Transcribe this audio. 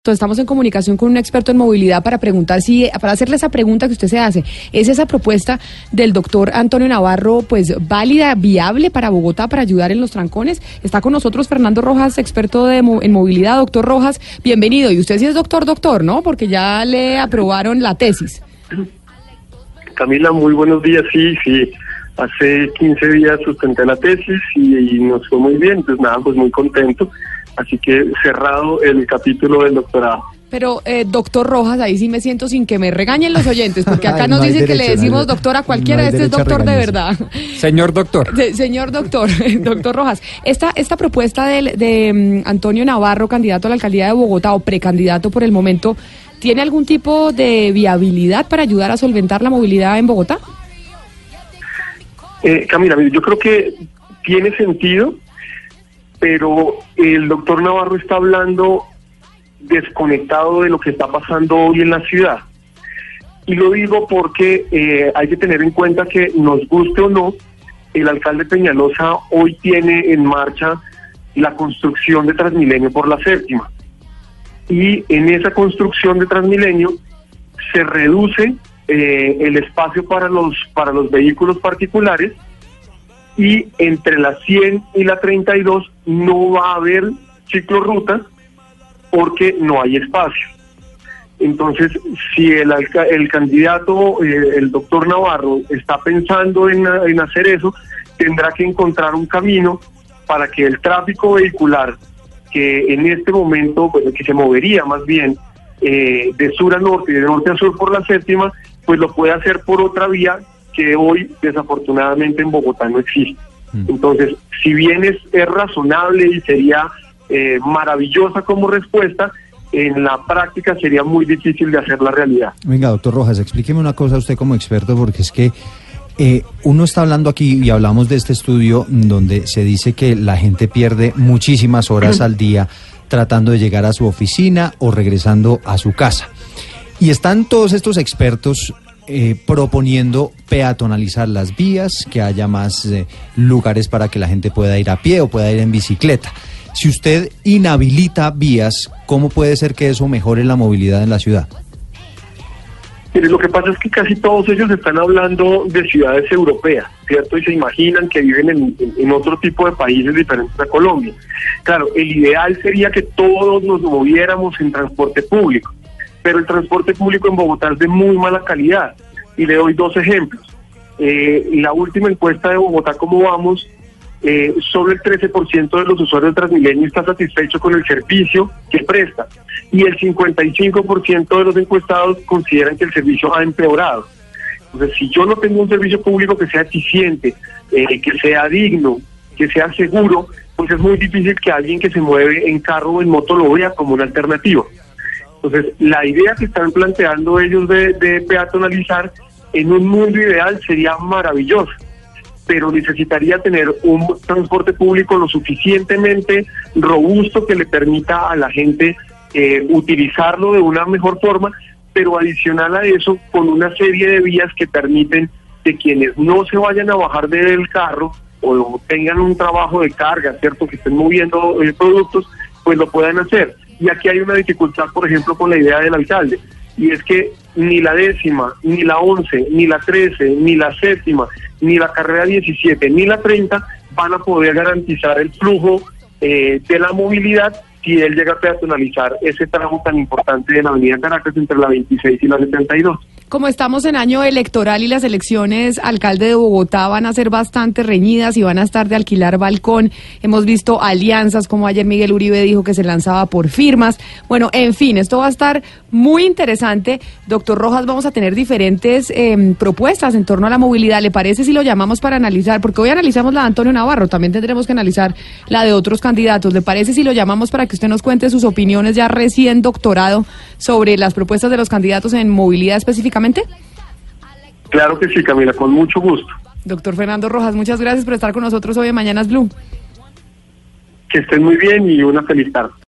Entonces, Estamos en comunicación con un experto en movilidad para preguntar si, para hacerle esa pregunta que usted se hace, ¿es esa propuesta del doctor Antonio Navarro, pues válida, viable para Bogotá para ayudar en los trancones? Está con nosotros Fernando Rojas, experto de, en movilidad. Doctor Rojas, bienvenido. Y usted sí es doctor, doctor, ¿no? Porque ya le aprobaron la tesis. Camila, muy buenos días. Sí, sí. Hace 15 días sustenté la tesis y, nos fue muy bien. Pues nada, pues muy contento. Así que cerrado el capítulo del doctorado. Pero, eh, doctor Rojas, ahí sí me siento sin que me regañen los oyentes, porque acá Ay, nos no dicen que le no decimos de- doctor a cualquiera, no este es doctor de verdad. Señor doctor. Se- señor doctor, doctor Rojas, esta, esta propuesta del- de, mm, Antonio Navarro, candidato a la alcaldía de Bogotá o precandidato por el momento, ¿tiene algún tipo de viabilidad para ayudar a solventar la movilidad en Bogotá? Eh, Camila, yo creo que tiene sentido, pero el doctor Navarro está hablando desconectado de lo que está pasando hoy en la ciudad. Y lo digo porque eh, hay que tener en cuenta que nos guste o no, el alcalde Peñalosa hoy tiene en marcha la construcción de Transmilenio por la séptima. Y en esa construcción de Transmilenio se reduce eh, el espacio para los, para los vehículos particulares y entre la 100 y la 32 no va a haber ciclorruta porque no hay espacio. Entonces, si el, el candidato, eh, el doctor Navarro, está pensando en, en hacer eso, tendrá que encontrar un camino para que el tráfico vehicular, que en este momento, pues, que se movería más bien eh, de sur a norte y de norte a sur por la séptima, pues lo puede hacer por otra vía que hoy desafortunadamente en Bogotá no existe. Entonces, si bien es, es razonable y sería eh, maravillosa como respuesta, en la práctica sería muy difícil de hacer la realidad. Venga, doctor Rojas, explíqueme una cosa usted como experto, porque es que eh, uno está hablando aquí y hablamos de este estudio mm, donde se dice que la gente pierde muchísimas horas al día tratando de llegar a su oficina o regresando a su casa. Y están todos estos expertos eh, proponiendo peatonalizar las vías, que haya más eh, lugares para que la gente pueda ir a pie o pueda ir en bicicleta. Si usted inhabilita vías, ¿cómo puede ser que eso mejore la movilidad en la ciudad? Mire, lo que pasa es que casi todos ellos están hablando de ciudades europeas, ¿cierto? Y se imaginan que viven en, en- otro tipo de países diferentes a Colombia. Claro, el ideal sería que todos nos moviéramos en transporte público, pero el transporte público en Bogotá es de muy mala calidad. Y le doy dos ejemplos. Eh, la última encuesta de Bogotá, ¿cómo vamos? Eh, solo el 13% de los usuarios de Transmilenio está satisfecho con el servicio que presta y el 55% de los encuestados consideran que el servicio ha empeorado. Entonces, si yo no tengo un servicio público que sea eficiente, eh, que sea digno, que sea seguro, pues es muy difícil que alguien que se mueve en carro o en moto lo vea como una alternativa. Entonces, la idea que están planteando ellos de, peatonalizar en un mundo ideal sería maravilloso, pero necesitaría tener un transporte público lo suficientemente robusto que le permita a la gente eh, utilizarlo de una mejor forma, pero adicional a eso, con una serie de vías que permiten que quienes no se vayan a bajar del carro o tengan un trabajo de carga, ¿cierto? Que estén moviendo eh, productos, pues lo puedan hacer. Y aquí hay una dificultad, por ejemplo, con la idea del alcalde, y es que ni la décima, ni la once, ni la trece, ni la séptima, ni la carrera 17, ni la 30 van a poder garantizar el flujo eh, de la movilidad si él llega a peatonalizar ese tramo tan importante de la avenida Caracas entre la 26 y la 72. Como estamos en año electoral y las elecciones alcalde de Bogotá van a ser bastante reñidas y van a estar de alquilar balcón, hemos visto alianzas como ayer Miguel Uribe dijo que se lanzaba por firmas. Bueno, en fin, esto va a estar muy interesante. Doctor Rojas, vamos a tener diferentes eh, propuestas en torno a la movilidad. ¿Le parece si lo llamamos para analizar? Porque hoy analizamos la de Antonio Navarro, también tendremos que analizar la de otros candidatos. ¿Le parece si lo llamamos para que que usted nos cuente sus opiniones ya recién doctorado sobre las propuestas de los candidatos en movilidad específicamente? Claro que sí, Camila, con mucho gusto. Doctor Fernando Rojas, muchas gracias por estar con nosotros hoy en Mañanas Blue. Que estén muy bien y una feliz tarde.